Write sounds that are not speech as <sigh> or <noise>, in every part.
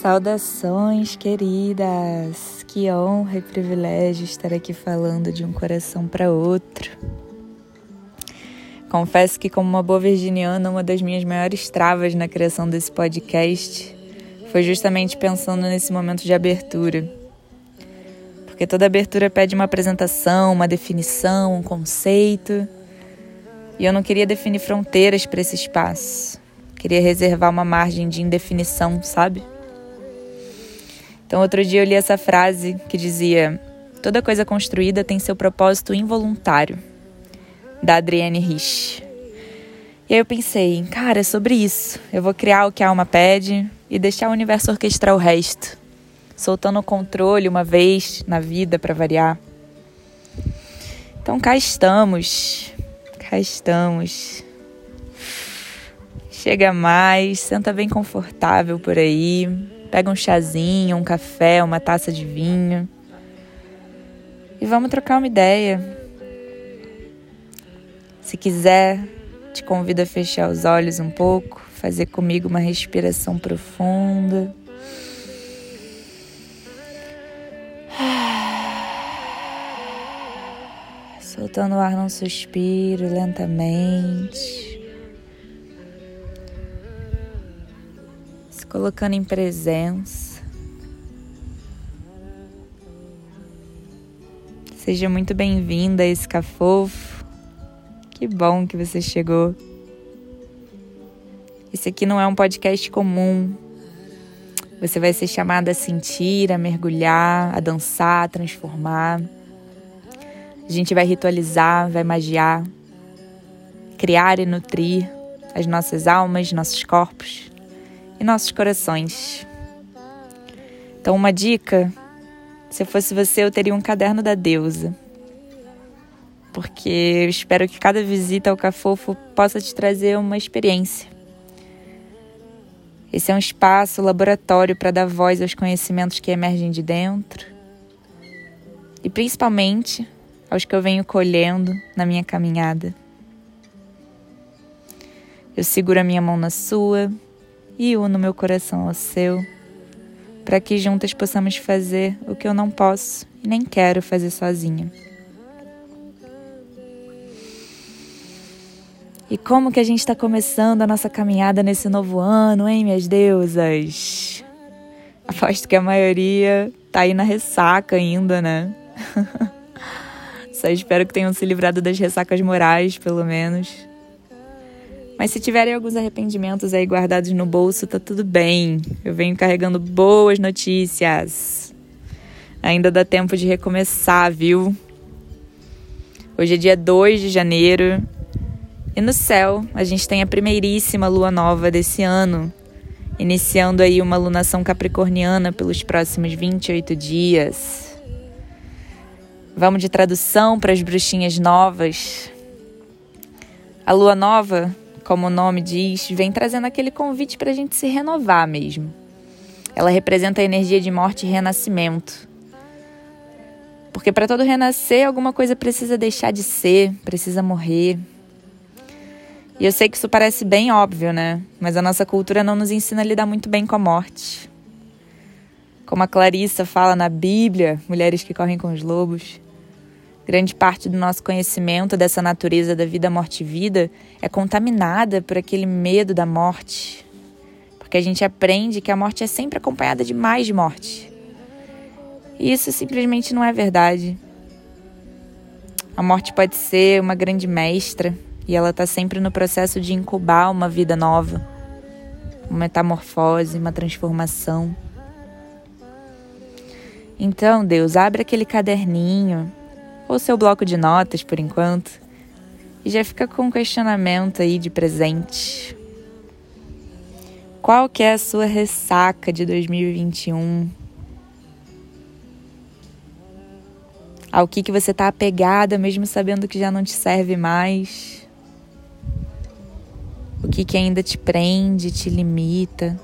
Saudações, queridas! Que honra e privilégio estar aqui falando de um coração para outro. Confesso que, como uma boa virginiana, uma das minhas maiores travas na criação desse podcast foi justamente pensando nesse momento de abertura. Porque toda abertura pede uma apresentação, uma definição, um conceito. E eu não queria definir fronteiras para esse espaço. Queria reservar uma margem de indefinição, sabe? Então, outro dia eu li essa frase que dizia: Toda coisa construída tem seu propósito involuntário, da Adrienne Rich. E aí eu pensei, cara, é sobre isso. Eu vou criar o que a alma pede e deixar o universo orquestrar o resto, soltando o controle uma vez na vida para variar. Então cá estamos, cá estamos. Chega mais, senta bem confortável por aí, Pega um chazinho, um café, uma taça de vinho. E vamos trocar uma ideia. Se quiser, te convido a fechar os olhos um pouco, fazer comigo uma respiração profunda. Soltando o ar num suspiro lentamente. Colocando em presença. Seja muito bem-vinda a esse cafofo. Que bom que você chegou. Esse aqui não é um podcast comum. Você vai ser chamada a sentir, a mergulhar, a dançar, a transformar. A gente vai ritualizar, vai magiar, criar e nutrir as nossas almas, nossos corpos e nossos corações. Então, uma dica: se eu fosse você, eu teria um caderno da deusa. Porque eu espero que cada visita ao Cafofo possa te trazer uma experiência. Esse é um espaço, laboratório para dar voz aos conhecimentos que emergem de dentro e principalmente aos que eu venho colhendo na minha caminhada. Eu seguro a minha mão na sua e uno meu coração ao seu, para que juntas possamos fazer o que eu não posso e nem quero fazer sozinha. E como que a gente está começando a nossa caminhada nesse novo ano, hein, minhas deusas? Aposto que a maioria tá aí na ressaca ainda, né? <laughs> Só espero que tenham se livrado das ressacas morais, pelo menos. Mas se tiverem alguns arrependimentos aí guardados no bolso, tá tudo bem. Eu venho carregando boas notícias. Ainda dá tempo de recomeçar, viu? Hoje é dia 2 de janeiro e no céu a gente tem a primeiríssima lua nova desse ano, iniciando aí uma lunação capricorniana pelos próximos 28 dias. Vamos de tradução para as bruxinhas novas. A lua nova como o nome diz, vem trazendo aquele convite para a gente se renovar mesmo. Ela representa a energia de morte e renascimento. Porque para todo renascer, alguma coisa precisa deixar de ser, precisa morrer. E eu sei que isso parece bem óbvio, né? Mas a nossa cultura não nos ensina a lidar muito bem com a morte. Como a Clarissa fala na Bíblia, Mulheres que Correm com os Lobos, Grande parte do nosso conhecimento dessa natureza da vida, morte e vida é contaminada por aquele medo da morte. Porque a gente aprende que a morte é sempre acompanhada de mais morte. E isso simplesmente não é verdade. A morte pode ser uma grande mestra e ela está sempre no processo de incubar uma vida nova, uma metamorfose, uma transformação. Então, Deus, abre aquele caderninho ou seu bloco de notas por enquanto. E já fica com um questionamento aí de presente. Qual que é a sua ressaca de 2021? Ao que, que você está apegada, mesmo sabendo que já não te serve mais? O que, que ainda te prende, te limita,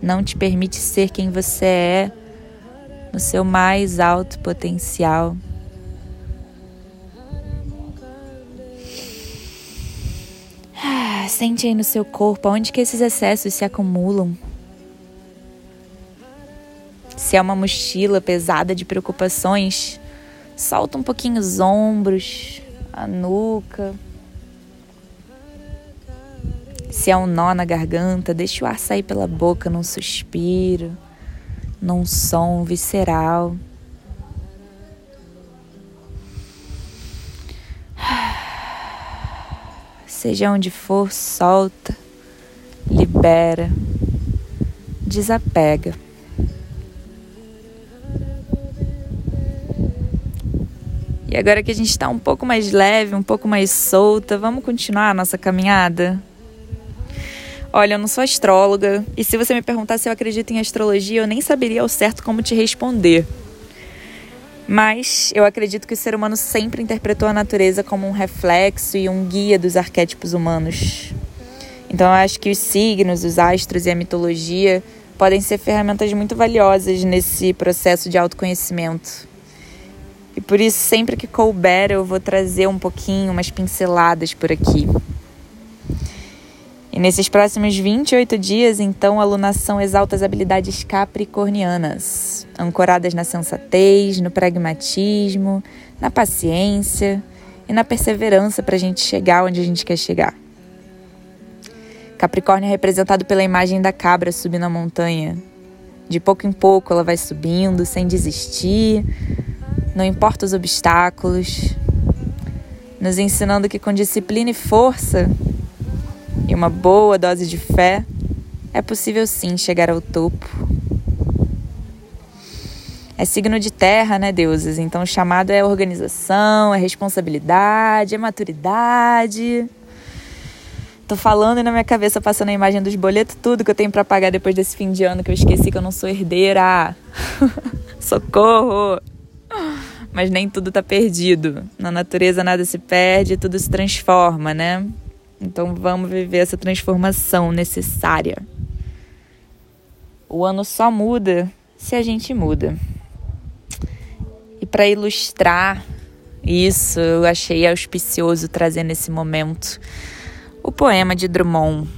não te permite ser quem você é no seu mais alto potencial? Sente aí no seu corpo onde que esses excessos se acumulam. Se é uma mochila pesada de preocupações, solta um pouquinho os ombros, a nuca. Se é um nó na garganta, deixa o ar sair pela boca num suspiro, num som visceral. Seja onde for, solta, libera, desapega. E agora que a gente está um pouco mais leve, um pouco mais solta, vamos continuar a nossa caminhada? Olha, eu não sou astróloga, e se você me perguntar se eu acredito em astrologia, eu nem saberia ao certo como te responder. Mas eu acredito que o ser humano sempre interpretou a natureza como um reflexo e um guia dos arquétipos humanos. Então eu acho que os signos, os astros e a mitologia podem ser ferramentas muito valiosas nesse processo de autoconhecimento. E por isso, sempre que couber, eu vou trazer um pouquinho, umas pinceladas por aqui. E nesses próximos 28 dias, então, a alunação exalta as habilidades capricornianas, ancoradas na sensatez, no pragmatismo, na paciência e na perseverança para a gente chegar onde a gente quer chegar. Capricórnio é representado pela imagem da cabra subindo a montanha. De pouco em pouco ela vai subindo, sem desistir, não importa os obstáculos, nos ensinando que com disciplina e força e uma boa dose de fé, é possível sim chegar ao topo. É signo de terra, né, deuses? Então o chamado é organização, é responsabilidade, é maturidade. Tô falando e na minha cabeça passando a imagem dos boletos, tudo que eu tenho para pagar depois desse fim de ano que eu esqueci que eu não sou herdeira. <laughs> Socorro! Mas nem tudo tá perdido. Na natureza nada se perde, tudo se transforma, né? Então vamos viver essa transformação necessária. O ano só muda se a gente muda. E para ilustrar isso, eu achei auspicioso trazer nesse momento o poema de Drummond.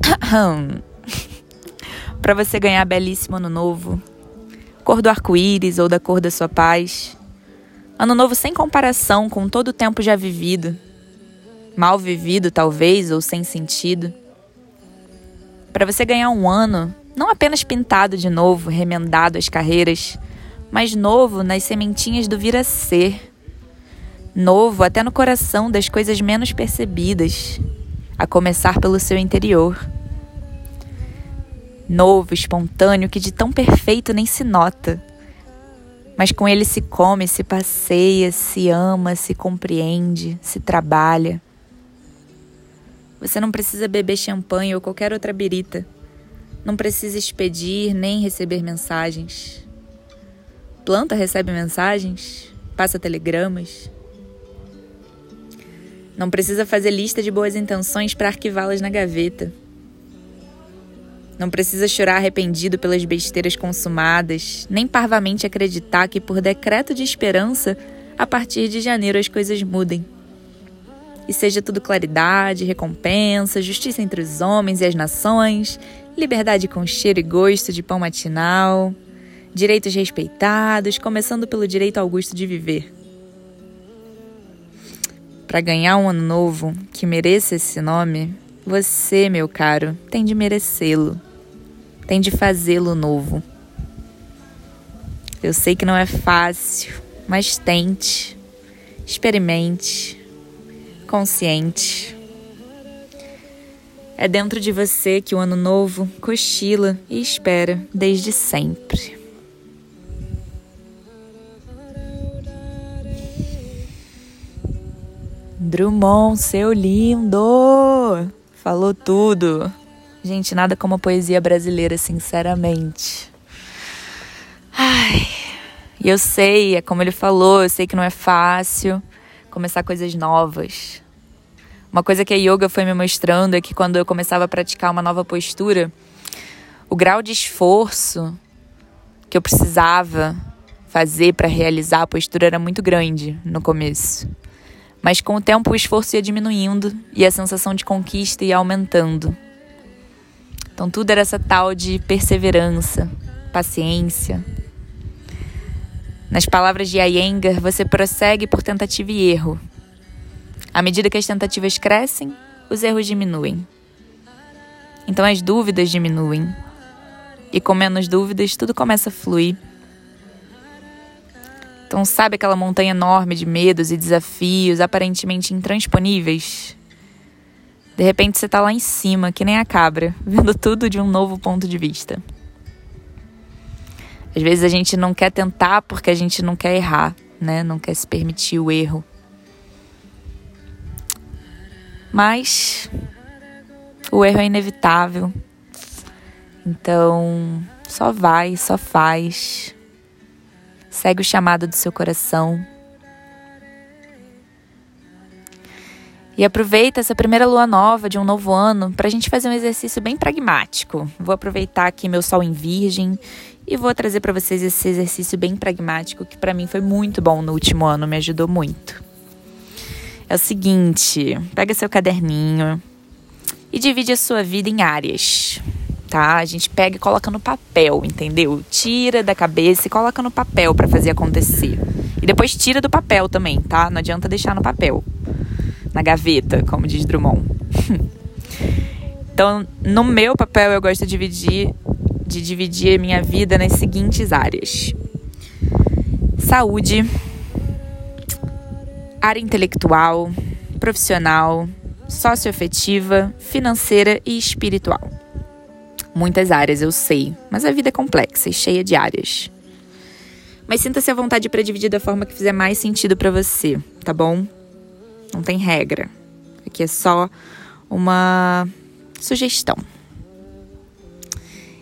<coughs> para você ganhar belíssimo ano novo, cor do arco-íris ou da cor da sua paz. Ano novo sem comparação com todo o tempo já vivido mal vivido talvez ou sem sentido. Para você ganhar um ano, não apenas pintado de novo, remendado as carreiras, mas novo nas sementinhas do vir a ser. Novo até no coração das coisas menos percebidas, a começar pelo seu interior. Novo, espontâneo, que de tão perfeito nem se nota. Mas com ele se come, se passeia, se ama, se compreende, se trabalha. Você não precisa beber champanhe ou qualquer outra birita. Não precisa expedir nem receber mensagens. Planta recebe mensagens, passa telegramas. Não precisa fazer lista de boas intenções para arquivá-las na gaveta. Não precisa chorar arrependido pelas besteiras consumadas, nem parvamente acreditar que, por decreto de esperança, a partir de janeiro as coisas mudem e seja tudo claridade, recompensa, justiça entre os homens e as nações, liberdade com cheiro e gosto de pão matinal, direitos respeitados, começando pelo direito augusto de viver. Para ganhar um ano novo que mereça esse nome, você, meu caro, tem de merecê-lo, tem de fazê-lo novo. Eu sei que não é fácil, mas tente, experimente consciente. É dentro de você que o ano novo cochila e espera desde sempre. Drummond, seu lindo! Falou tudo. Gente, nada como a poesia brasileira, sinceramente. Ai, eu sei, é como ele falou, eu sei que não é fácil começar coisas novas. Uma coisa que a yoga foi me mostrando é que quando eu começava a praticar uma nova postura, o grau de esforço que eu precisava fazer para realizar a postura era muito grande no começo. Mas com o tempo o esforço ia diminuindo e a sensação de conquista ia aumentando. Então tudo era essa tal de perseverança, paciência. Nas palavras de Iyengar, você prossegue por tentativa e erro. À medida que as tentativas crescem, os erros diminuem. Então as dúvidas diminuem. E com menos dúvidas, tudo começa a fluir. Então, sabe aquela montanha enorme de medos e desafios aparentemente intransponíveis? De repente você está lá em cima, que nem a cabra, <laughs> vendo tudo de um novo ponto de vista. Às vezes a gente não quer tentar porque a gente não quer errar, né? Não quer se permitir o erro. Mas o erro é inevitável. Então, só vai, só faz. Segue o chamado do seu coração. E aproveita essa primeira lua nova de um novo ano para a gente fazer um exercício bem pragmático. Vou aproveitar aqui meu sol em Virgem e vou trazer para vocês esse exercício bem pragmático que para mim foi muito bom no último ano, me ajudou muito. É o seguinte, pega seu caderninho e divide a sua vida em áreas tá? A gente pega e coloca no papel, entendeu? Tira da cabeça e coloca no papel para fazer acontecer. E depois tira do papel também, tá? Não adianta deixar no papel. Na gaveta, como diz Drummond. <laughs> então, no meu papel eu gosto de dividir de dividir minha vida nas seguintes áreas: saúde, área intelectual, profissional, socioafetiva, financeira e espiritual. Muitas áreas, eu sei, mas a vida é complexa e cheia de áreas. Mas sinta-se à vontade para dividir da forma que fizer mais sentido para você, tá bom? Não tem regra. Aqui é só uma sugestão.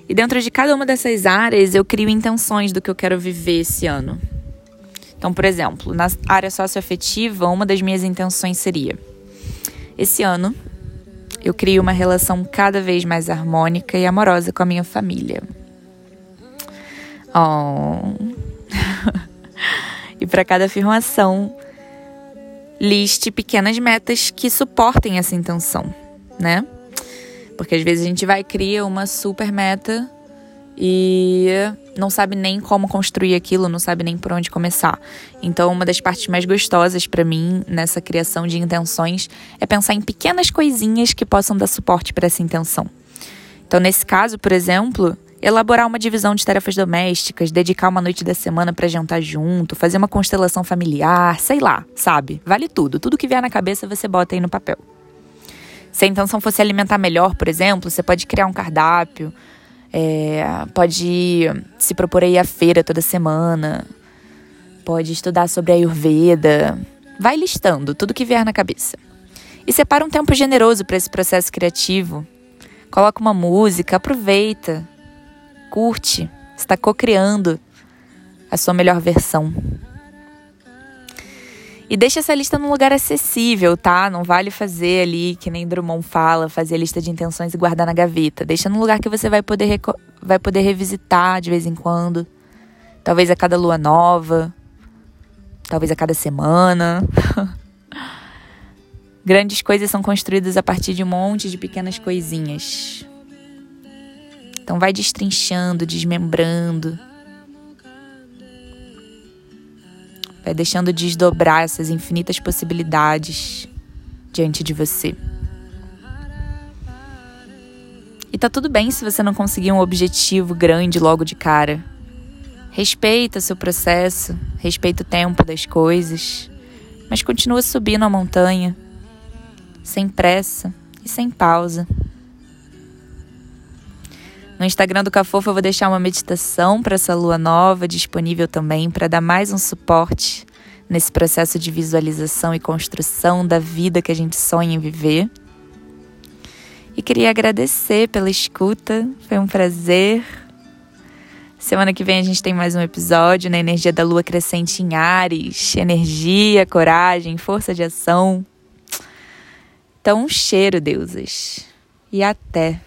E dentro de cada uma dessas áreas, eu crio intenções do que eu quero viver esse ano. Então, por exemplo, na área socioafetiva, uma das minhas intenções seria: esse ano eu crio uma relação cada vez mais harmônica e amorosa com a minha família. Oh. <laughs> e para cada afirmação, liste pequenas metas que suportem essa intenção, né? Porque às vezes a gente vai criar uma super meta e não sabe nem como construir aquilo, não sabe nem por onde começar. Então, uma das partes mais gostosas para mim nessa criação de intenções é pensar em pequenas coisinhas que possam dar suporte para essa intenção. Então, nesse caso, por exemplo, elaborar uma divisão de tarefas domésticas, dedicar uma noite da semana para jantar junto, fazer uma constelação familiar, sei lá, sabe? Vale tudo. Tudo que vier na cabeça você bota aí no papel. Se a intenção fosse alimentar melhor, por exemplo, você pode criar um cardápio, é, pode se propor a ir à feira toda semana, pode estudar sobre a Ayurveda. Vai listando tudo que vier na cabeça. E separa um tempo generoso para esse processo criativo. Coloca uma música, aproveita, curte, está co-criando a sua melhor versão. E deixa essa lista num lugar acessível, tá? Não vale fazer ali, que nem Drummond fala, fazer a lista de intenções e guardar na gaveta. Deixa num lugar que você vai poder, vai poder revisitar de vez em quando. Talvez a cada lua nova. Talvez a cada semana. <laughs> Grandes coisas são construídas a partir de um monte de pequenas coisinhas. Então vai destrinchando, desmembrando Vai deixando desdobrar essas infinitas possibilidades diante de você. E tá tudo bem se você não conseguir um objetivo grande logo de cara. Respeita seu processo, respeita o tempo das coisas, mas continua subindo a montanha, sem pressa e sem pausa. No Instagram do Cafofa eu vou deixar uma meditação para essa lua nova disponível também para dar mais um suporte nesse processo de visualização e construção da vida que a gente sonha em viver. E queria agradecer pela escuta, foi um prazer. Semana que vem a gente tem mais um episódio na energia da lua crescente em Ares, energia, coragem, força de ação. Então, um cheiro, deusas. E até.